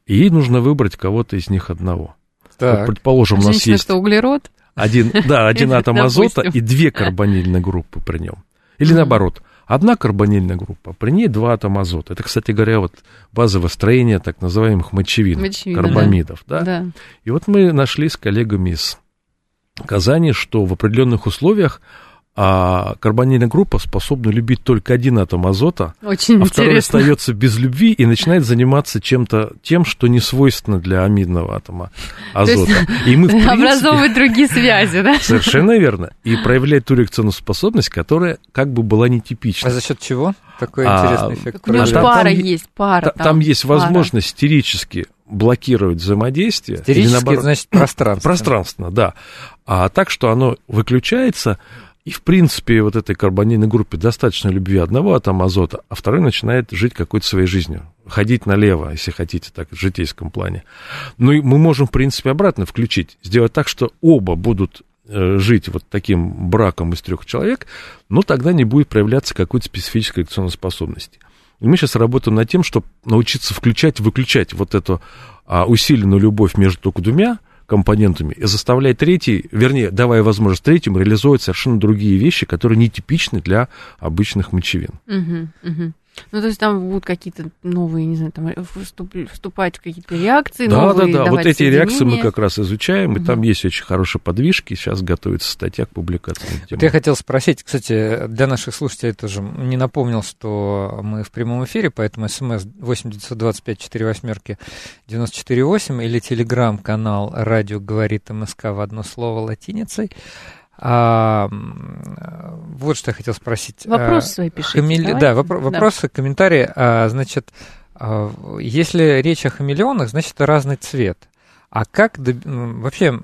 И ей нужно выбрать кого-то из них одного. Так. Вот, предположим, у нас Женщина, есть... что, углерод? Один, да, [laughs] один атом азота и две карбонильные группы при нем. Или наоборот, одна карбонильная группа, при ней два атома азота. Это, кстати говоря, вот базовое строение так называемых мочевин, Мочевина, карбамидов. Да. Да? Да. И вот мы нашли с коллегами из Казани, что в определенных условиях а карбонильная группа способна любить только один атом азота, Очень а интересно. второй остается без любви и начинает заниматься чем-то тем, что не свойственно для амидного атома азота. И мы, в принципе, Образовывать другие связи, да? Совершенно верно. И проявляет ту реакционную способность, которая как бы была нетипична. А за счет чего? Такой а, интересный эффект. У него там, пара там, есть, пара. Там, там есть пара. возможность стерически блокировать взаимодействие. Стерически, наоборот, значит, пространственно. Пространственно, да. А так, что оно выключается, и, в принципе, вот этой карбонильной группе достаточно любви одного атома азота, а второй начинает жить какой-то своей жизнью. Ходить налево, если хотите, так, в житейском плане. Ну и мы можем, в принципе, обратно включить, сделать так, что оба будут э, жить вот таким браком из трех человек, но тогда не будет проявляться какой-то специфической реакционной способности. И мы сейчас работаем над тем, чтобы научиться включать выключать вот эту а, усиленную любовь между только двумя, компонентами и заставляет третий, вернее, давая возможность третьим реализовывать совершенно другие вещи, которые нетипичны для обычных мочевин. Угу, угу. Ну, то есть там будут какие-то новые, не знаю, там вступ, вступать в какие-то реакции, да, новые Да, да, Вот эти реакции мы как раз изучаем, и Мгм. там есть очень хорошие подвижки. Сейчас готовится статья к публикации. Вот я хотел спросить, кстати, для наших слушателей тоже не напомнил, что мы в прямом эфире, поэтому смс 8925 4 восьмерки 94,8 или телеграм-канал «Радио говорит МСК» в одно слово латиницей. А, м, вот что я хотел спросить. Вопросы А, свои пишите. хамеле- давайте. Да, вопро- Да. вопросы, комментарии. А, значит, а, если речь о хамелеонах, значит, это разный цвет. А как доб- вообще,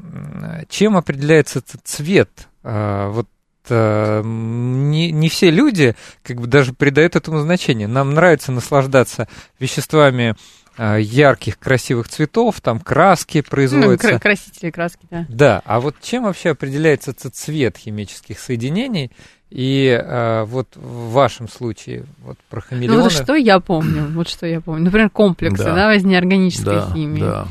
чем определяется этот цвет? А, Вот м, не, не все люди как бы даже придают этому значение. Нам нравится наслаждаться веществами а, ярких, красивых цветов, там краски Ну, производятся. кра- красители, краски, да. Да, а вот чем вообще определяется этот цвет химических соединений? И а, вот в вашем случае, вот про Ну хамелеоны... вот что я помню, вот что я помню. Например, комплексы, Да. да, вознеорганической да, химии. да.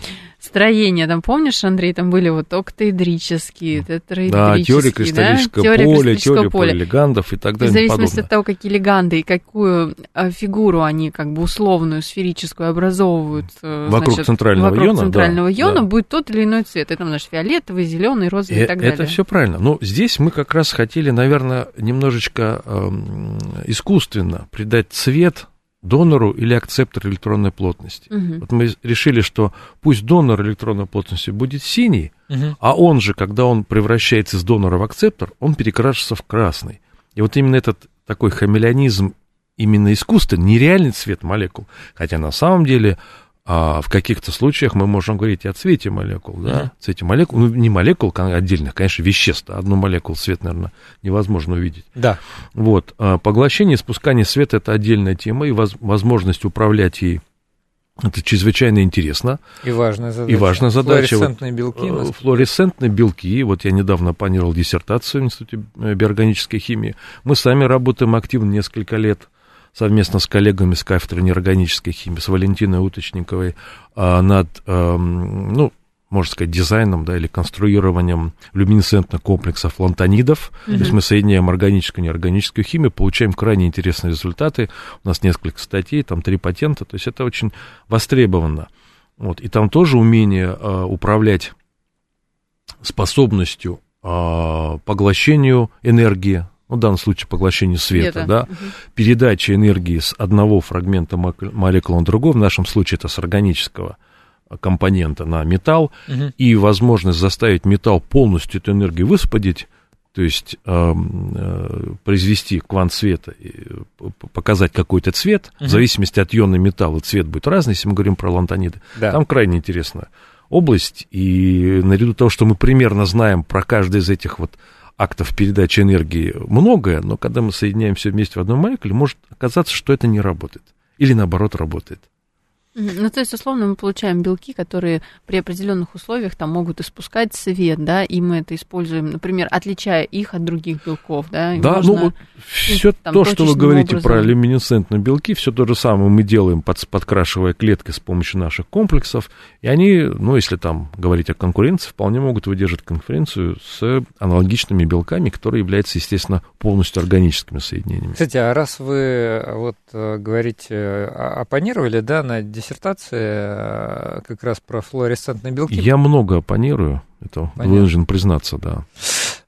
Строение, там, помнишь, Андрей, там были вот октаэдрические, Да, тетраэдрические, теория кристаллического Теория поля, теория поля. полилегандов и так И в далее. и тому зависимости подобное. от того, какие леганды и какую э, фигуру они как бы условную, сферическую образовывают э, Вокруг значит, центрального вокруг иона, да, центрального иона, да. будет тот или иной цвет. Это, значит, фиолетовый, зеленый, розовый и, Э, так Это далее. все правильно. Но здесь мы как раз хотели, наверное, немножечко эм, искусственно придать цвет донору или акцептору электронной плотности. Мгм. Вот мы решили, что пусть донор электронной плотности будет синий, Мгм. а он же, когда он превращается из донора в акцептор, он перекрашивается в красный. И вот именно этот такой хамелеонизм именно искусственный, нереальный цвет молекул. Хотя на самом деле а, в каких-то случаях мы можем говорить и о цвете молекул, да, Мгм. цвете молекул, ну не молекул отдельных, конечно, веществ, а одну молекулу цвет, наверное, невозможно увидеть. Да. Вот, а, поглощение и спускание света это отдельная тема, и воз- возможность управлять ей это чрезвычайно интересно. И важная задача. И важная задача, вот, Флуоресцентные белки. Э, нас- Флуоресцентные белки, вот я недавно планировал диссертацию в Институте э, биорганической химии. Мы сами работаем активно несколько лет совместно с коллегами с кафедры неорганической химии, с Валентиной Уточниковой, а, над, эм, ну, можно сказать, дизайном, да, или конструированием люминесцентных комплексов лантонидов. То есть мы соединяем органическую и неорганическую химию, получаем крайне интересные результаты. У нас несколько статей, там три патента, то есть это очень востребовано. Вот. И там тоже умение э, управлять способностью э, поглощению энергии, ну, в данном случае поглощению света, Света. да, Мгм. передача энергии с одного фрагмента молекулы на другой, в нашем случае это с органического э, компонента на металл, Мгм. и возможность заставить металл полностью эту энергию высвободить, то есть эм, э, произвести квант света, и, э, показать какой-то цвет, Мгм. в зависимости от ионы металла цвет будет разный, если мы говорим про лантониды. Да. Там крайне интересная область, и наряду того, что мы примерно знаем про каждый из этих вот актов передачи энергии многое, но когда мы соединяем все вместе в одной молекуле, может оказаться, что это не работает. Или наоборот работает. Ну, то есть, условно, мы получаем белки, которые при определенных условиях там могут испускать свет, да, и мы это используем, например, отличая их от других белков, да. и Да, можно- ну все там то, что вы говорите про образом. люминесцентные белки, все то же самое мы делаем, под, подкрашивая клетки с помощью наших комплексов, и они, ну, если там говорить о конкуренции, вполне могут выдержать конкуренцию с аналогичными белками, которые являются, естественно, полностью органическими соединениями. Кстати, а раз вы э, вот э, говорите, э, оппонировали, да, на диссертации э, как раз про флуоресцентные белки, Я много оппонирую, это Понятно. вынужден признаться, да.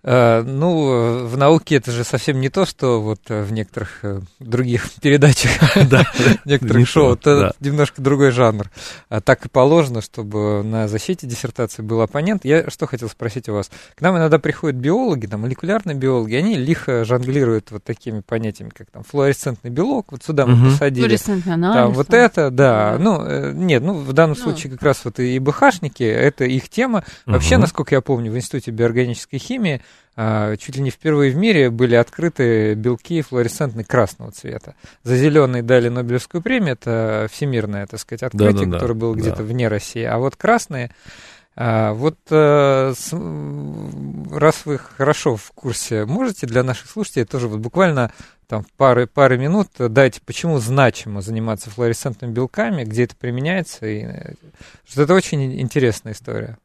Э, Ну, э, в науке это же совсем не то, что вот э, в некоторых других [laughs] передачах, [laughs] Да, [laughs] некоторых не шоу. то, Это немножко другой жанр. А Так и положено, чтобы на защите диссертации был оппонент. Я что хотел спросить у вас. К нам иногда приходят биологи, там, молекулярные биологи, они лихо жонглируют вот такими понятиями, как там флуоресцентный белок, вот сюда мы посадили. Флуоресцентный Там анализ. вот это, да. Ну, нет, ну, в данном Ну. случае как раз вот и БХшники, это их тема. Вообще, насколько я помню, в Институте биорганической химии чуть ли не впервые в мире были открыты белки флуоресцентные красного цвета. За зеленый дали Нобелевскую премию, это всемирное, так сказать, открытие, Да-да-да, которое было да. где-то вне России. А вот красные, а, вот э, раз вы хорошо в курсе, можете для наших слушателей тоже вот буквально там пары, пары минут дайте, почему значимо заниматься флуоресцентными белками, где это применяется, и, э, что это очень интересная история.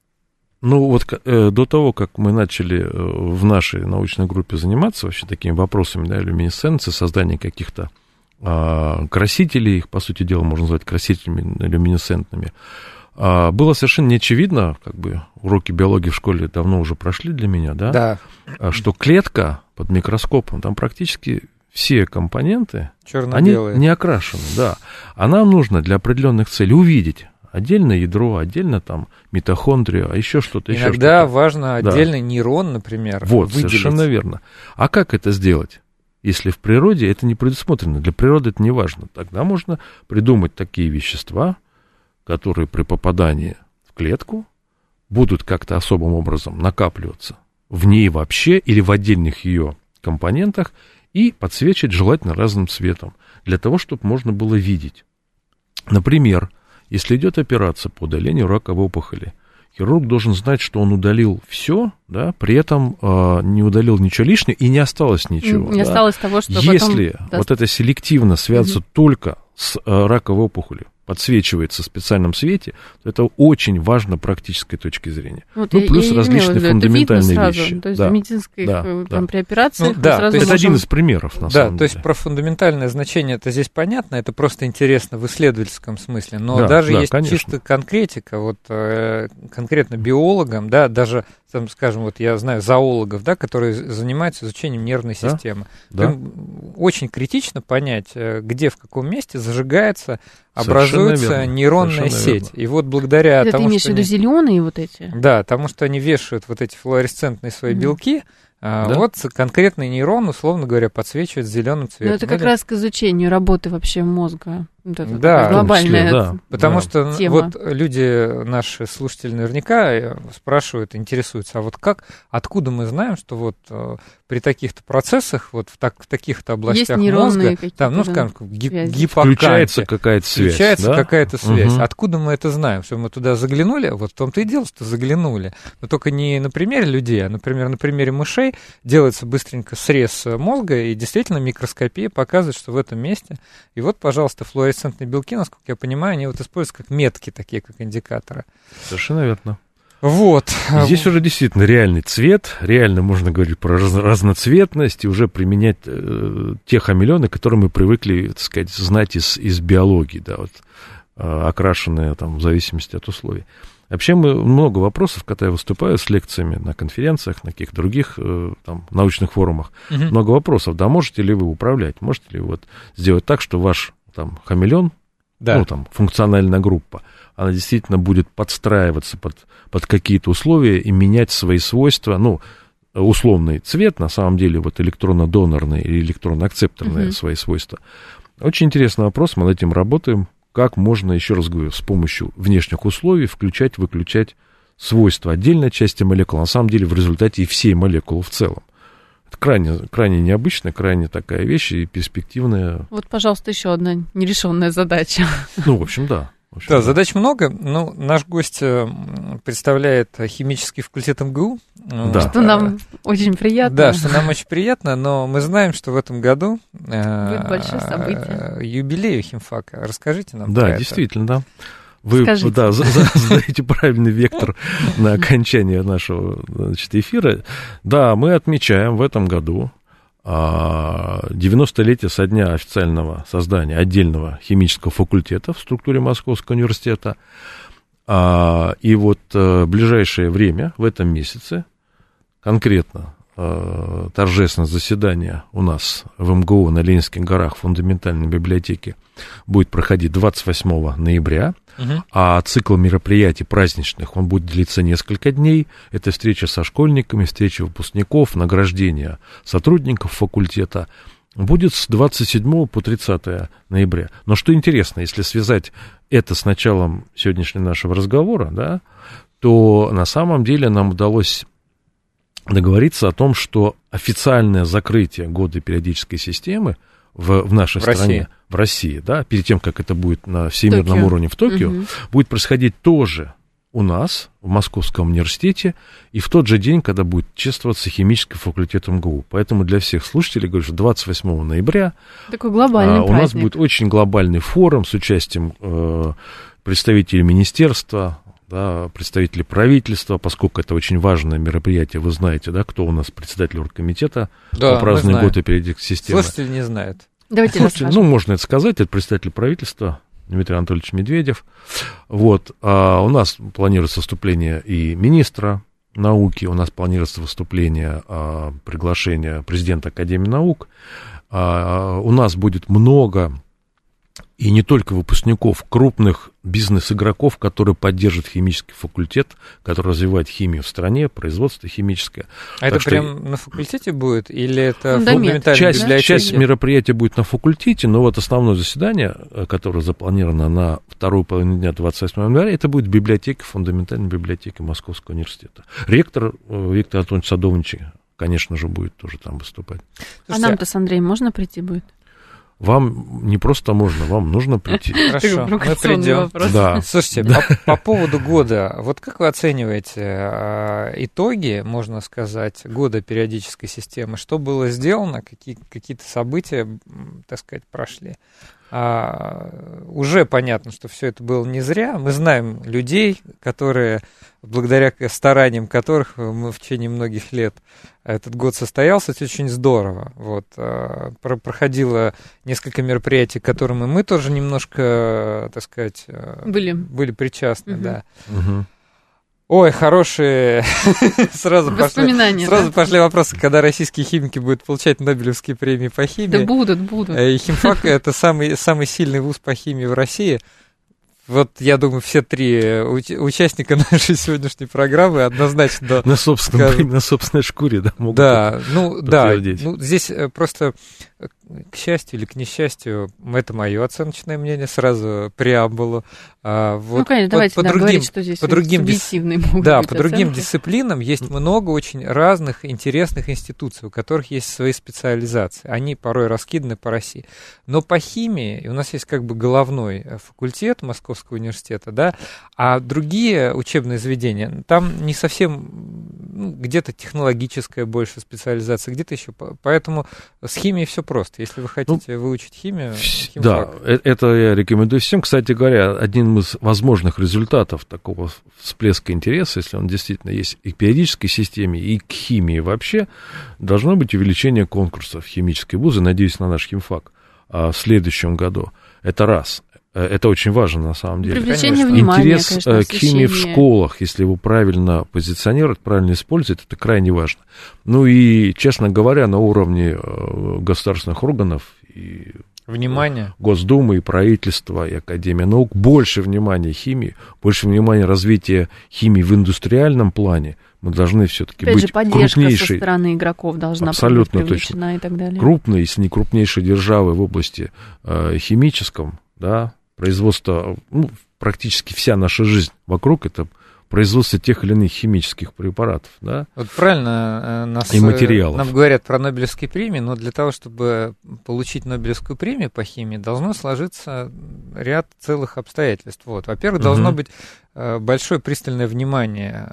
Ну вот э, до того, как мы начали э, в нашей научной группе заниматься вообще такими вопросами, да, люминесценции, создания каких-то а, красителей, их, по сути дела, можно назвать красителями люминесцентными, а, было совершенно неочевидно, как бы уроки биологии в школе давно уже прошли для меня, да, Да, а, что клетка под микроскопом, там практически все компоненты, они не окрашены, да. А нам нужно для определенных целей. Увидеть отдельно ядро, отдельно там митохондрию, а еще что-то, еще Иногда что-то. важно Да. отдельный нейрон, например, Вот, выделить. совершенно верно. А как это сделать? Если в природе это не предусмотрено, для природы это не важно, тогда можно придумать такие вещества, которые при попадании в клетку будут как-то особым образом накапливаться в ней вообще или в отдельных ее компонентах и подсвечивать желательно разным цветом, для того, чтобы можно было видеть. Например, если идет операция по удалению раковой опухоли, хирург должен знать, что он удалил все, да, при этом э, не удалил ничего лишнего и не осталось ничего. Не да. осталось того, что Если потом... вот это селективно связывается только с э, раковой опухолью, подсвечивается в специальном свете, то это очень важно практической точки зрения. Вот ну, я- плюс имела различные это фундаментальные видно сразу. вещи. То есть Да, в медицинской, да, э, да. там, при операции Ну, да, сразу то есть Это можем- один из примеров, на да, самом то есть деле. про фундаментальное значение это здесь понятно, это просто интересно в исследовательском смысле, но Да, даже да, есть конечно. чисто конкретика, вот э, конкретно биологам, да, даже, там, скажем, вот я знаю зоологов, да, которые занимаются изучением нервной Да, системы. Да. Им очень критично понять, э, где, в каком месте зажигается, Совершенно образуется верно, нейронная совершенно сеть. И вот благодаря Это ты тому, имеешь в что виду они- зеленые вот эти? Да, потому что они вешают вот эти флуоресцентные свои Мгм. белки, а, Да. вот конкретный нейрон, условно говоря, подсвечивает зеленым Ну, цветом. это как Или- раз к изучению работы вообще мозга. Вот это Да, глобальная. числе, да. Потому Да. что Тема. вот люди, наши слушатели наверняка э, спрашивают, интересуются, а вот как, откуда мы знаем, что вот э, при таких-то процессах, вот в, так, в таких-то областях нейронные мозга, какие-то, там, ну, скажем, в ги- связи. гиппокампе, Включается какая-то связь. Включается да? какая-то связь. Мгм. Откуда мы это знаем? Что мы туда заглянули? Вот в том-то и дело, что заглянули. Но только не на примере людей, а, например, на примере мышей делается быстренько срез мозга, и действительно микроскопия показывает, что в этом месте. И вот, пожалуйста, флуоресцентные белки, насколько я понимаю, они вот используются как метки, такие как индикаторы. Совершенно верно. Вот. Здесь уже действительно реальный цвет, реально можно говорить про раз- разноцветность и уже применять э, те хамелеоны, которые мы привыкли, так сказать, знать из, из биологии, да, вот, э, окрашенные там в зависимости от условий. Вообще мы много вопросов, когда я выступаю с лекциями на конференциях, на каких-то других э, там, научных форумах, Мгм. много вопросов, да, можете ли вы управлять, можете ли вот сделать так, что ваш там хамелеон, Да. ну, там, функциональная группа, она действительно будет подстраиваться под, под какие-то условия и менять свои свойства, ну, условный цвет, на самом деле, вот электронно-донорные или электронно-акцепторные Мгм. свои свойства. Очень интересный вопрос, мы над этим работаем. Как можно, еще раз говорю, с помощью внешних условий включать, выключать свойства отдельной части молекул, на самом деле в результате и всей молекулы в целом. Это крайне, крайне необычная, крайне такая вещь и перспективная. Вот, пожалуйста, еще одна нерешенная задача. [laughs] Ну, в общем, да. В общем, Да, задач много. Ну, наш гость э, представляет химический факультет МГУ. Э, Да. Что нам очень приятно. Да, что нам очень приятно, но мы знаем, что в этом году э, Будет большое событие. э, юбилей химфака. Расскажите нам. Да, про это. действительно, да. Вы Скажите. да, за- за- задаете правильный вектор на окончание нашего значит, эфира. Да, мы отмечаем в этом году а, 90-летие со дня официального создания отдельного химического факультета в структуре Московского университета. А, И вот э, в ближайшее время, в этом месяце, конкретно э, торжественное заседание у нас в МГУ на Ленинских горах в фундаментальной библиотеке будет проходить 28 ноября, А цикл мероприятий праздничных, он будет длиться несколько дней. Это встреча со школьниками, встреча выпускников, награждение сотрудников факультета. Будет с 27 по 30 ноября. Но что интересно, если связать это с началом сегодняшнего нашего разговора, да, то на самом деле нам удалось договориться о том, что официальное закрытие года периодической системы в, в нашей В стране, России. в России, да, перед тем, как это будет на всемирном Токио. уровне в Токио, Мгм. будет происходить тоже у нас, в Московском университете, и в тот же день, когда будет чествоваться химический факультет МГУ. Поэтому для всех слушателей говорю, что 28 ноября Такой глобальный а, у нас праздник. будет очень глобальный форум с участием э, представителей министерства, да, представителей правительства, поскольку это очень важное мероприятие, вы знаете, да, кто у нас председатель оргкомитета Да, по празднованию мы знаем. года периодической системы. Слушатели не знают. Давайте Слушайте, расскажем. ну, можно это сказать, это представитель правительства Дмитрий Анатольевич Медведев. Вот, а у нас планируется выступление и министра науки, у нас планируется выступление, а, приглашение президента Академии наук. А, у нас будет много и не только выпускников, крупных бизнес-игроков, которые поддержат химический факультет, который развивает химию в стране, производство химическое. А это Так что- прям на факультете будет или это Фундамент. фундаментальная Часть, библиотека? часть мероприятия будет на факультете, но вот основное заседание, э, которое запланировано на вторую половину дня 28 января, это будет в библиотеке, фундаментальной библиотеке Московского университета. Ректор э, Виктор Антонович Садовнич, конечно же, будет тоже там выступать. А Слушайте, нам-то с Андреем можно прийти будет? Вам не просто можно, вам нужно прийти. [laughs] Хорошо, мы придем. вопрос. Да. [laughs] Слушайте, по, по поводу года, вот как вы оцениваете э, итоги, можно сказать, года периодической системы? Что было сделано, какие, какие-то события, так сказать, прошли? А, уже понятно, что все это было не зря. Мы знаем людей, которые, благодаря стараниям которых мы в течение многих лет этот год состоялся, это очень здорово. Вот, а, про- проходило несколько мероприятий, к которым и мы тоже немножко, так сказать, э, Были. были причастны, Мгм. да. Мгм. Ой, хорошие. [laughs] Сразу пошли, сразу да? пошли вопросы, когда российские химики будут получать Нобелевские премии по Да химии. будут, будут. Э, И химфак это самый, самый сильный вуз по химии в России. Вот, я думаю, все три э, уч- участника нашей сегодняшней программы однозначно да, На собственном, Скажем. на собственной шкуре, да, могут Да, ну да, подтвердить. ну, здесь э, просто к счастью или к несчастью, это мое оценочное мнение, сразу преамбулу. А, вот ну, конечно, по- давайте по да, другим- говорить, что здесь по другим дис- Да, быть по другим оценки. дисциплинам есть много очень разных интересных институций, у которых есть свои специализации. Они порой раскиданы по России. Но по химии, у нас есть как бы головной э, факультет Московского университета, да, а другие учебные заведения, там не совсем ну, где-то технологическая больше специализация, где-то еще. По- Поэтому с химией все просто. Если вы хотите выучить химию, химфак. Да, э- это я рекомендую всем. Кстати говоря, один из возможных результатов такого всплеска интереса, если он действительно есть и к периодической системе, и к химии вообще, должно быть увеличение конкурсов в химические вузы, надеюсь, на наш химфак а, в следующем году. Это раз. Э, Это очень важно на самом деле. Привлечение Конечно. внимания, Интерес конечно, э, к химии в школах, если его правильно позиционировать, правильно использовать, это крайне важно. Ну и, честно говоря, на уровне э, государственных органов и Внимание. Госдумы, и правительства, и Академия наук больше внимания химии, больше внимания развития химии в индустриальном плане. Мы должны все-таки Опять быть же, поддержка со крупнейшей, стороны игроков должна Абсолютно быть привлечена и так далее. крупной, если не крупнейшей державой в области э, химическом, да, производство, ну, практически вся наша жизнь вокруг это производство тех или иных химических препаратов, да. Вот правильно э, нас, И э, материалов. нам говорят про Нобелевские премии, но для того, чтобы получить Нобелевскую премию по химии, должно сложиться ряд целых обстоятельств. Вот. Во-первых, должно Мгм. быть большое пристальное внимание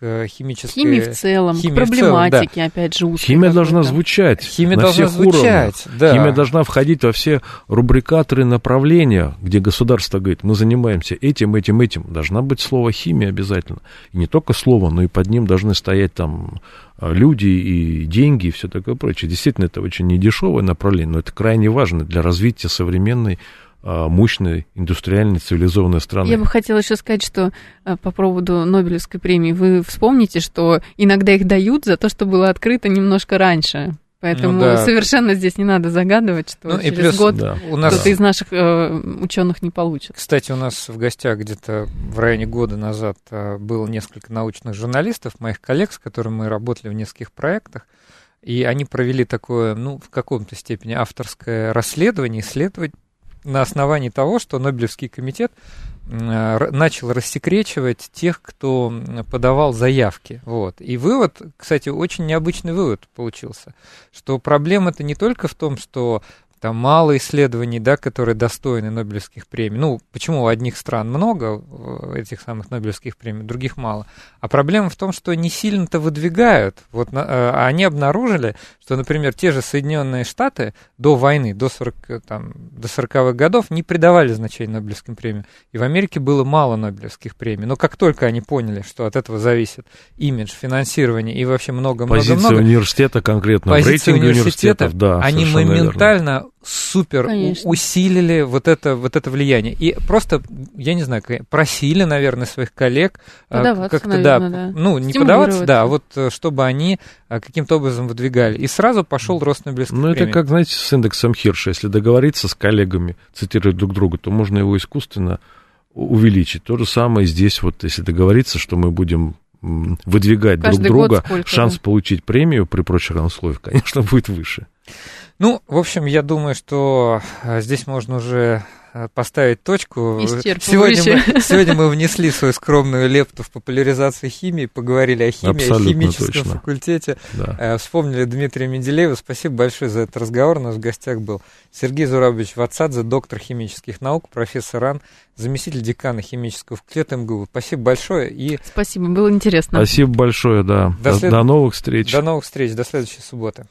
э, к химической... Химии в целом, химии к в целом, да. проблематике, опять же, узкой Химия должна звучать Химия на должна всех уровнях. звучать, да. Химия должна входить во все рубрикаторы направления, где государство говорит, мы занимаемся этим, этим, этим. Должна быть слово химия обязательно. И не только слово, но и под ним должны стоять там э, люди и деньги и все такое прочее. Действительно, это очень недешевое направление, но это крайне важно для развития современной э, мощной индустриальной цивилизованной страны. Я бы хотела еще сказать, что э, по поводу Нобелевской премии, вы вспомните, что иногда их дают за то, что было открыто немножко раньше. Поэтому Ну да. совершенно здесь не надо загадывать, что Ну и через плюс год Да. у нас кто-то из наших э, ученых не получит. Кстати, у нас в гостях где-то в районе года назад э, было несколько научных журналистов, моих коллег, с которыми мы работали в нескольких проектах, и они провели такое, ну, в каком-то степени авторское расследование, исследовать на основании того, что Нобелевский комитет э, начал рассекречивать тех, кто подавал заявки. Вот. И вывод, кстати, очень необычный вывод получился, что проблема-то не только в том, что там мало исследований, да, которые достойны Нобелевских премий. Ну, почему у одних стран много э, этих самых Нобелевских премий, других мало. А проблема в том, что не сильно-то выдвигают. Вот а они обнаружили, что, например, те же Соединенные Штаты до войны, до, 40, э, там, до 40-х годов не придавали значения Нобелевским премиям. И в Америке было мало Нобелевских премий. Но как только они поняли, что от этого зависит имидж, финансирование и вообще Позиция много-много-много, университета конкретно, в позиции рейтинге университетов, университетов, да, они совершенно верно. Супер Конечно. усилили вот это, вот это влияние. И просто, я не знаю, просили, наверное, своих коллег а, как-то, наверное, да, да. ну, не подаваться, да, а вот э, чтобы они а, каким-то образом выдвигали. И сразу пошел рост Нобелевской Ну, это как, знаете, с индексом Хирша. Если договориться с коллегами, цитировать друг друга, то можно его искусственно увеличить. То же самое здесь, вот если договориться, что мы будем выдвигать друг Каждый год друга, сколько, шанс да? получить премию при прочих условиях, [laughs] конечно, будет выше. Ну, в общем, я думаю, что а, здесь можно уже а, поставить точку. Сегодня мы, сегодня мы внесли свою скромную лепту в популяризацию химии, поговорили о химии, Абсолютно о химическом точно. факультете, Да. э, вспомнили Дмитрия Менделеева. Спасибо большое за этот разговор. У нас в гостях был Сергей Зурабович Вацадзе, доктор химических наук, профессор РАН, заместитель декана химического факультета МГУ. Спасибо большое и Спасибо, было интересно. Спасибо большое, да. До, след- до новых встреч. до новых встреч, до следующей субботы.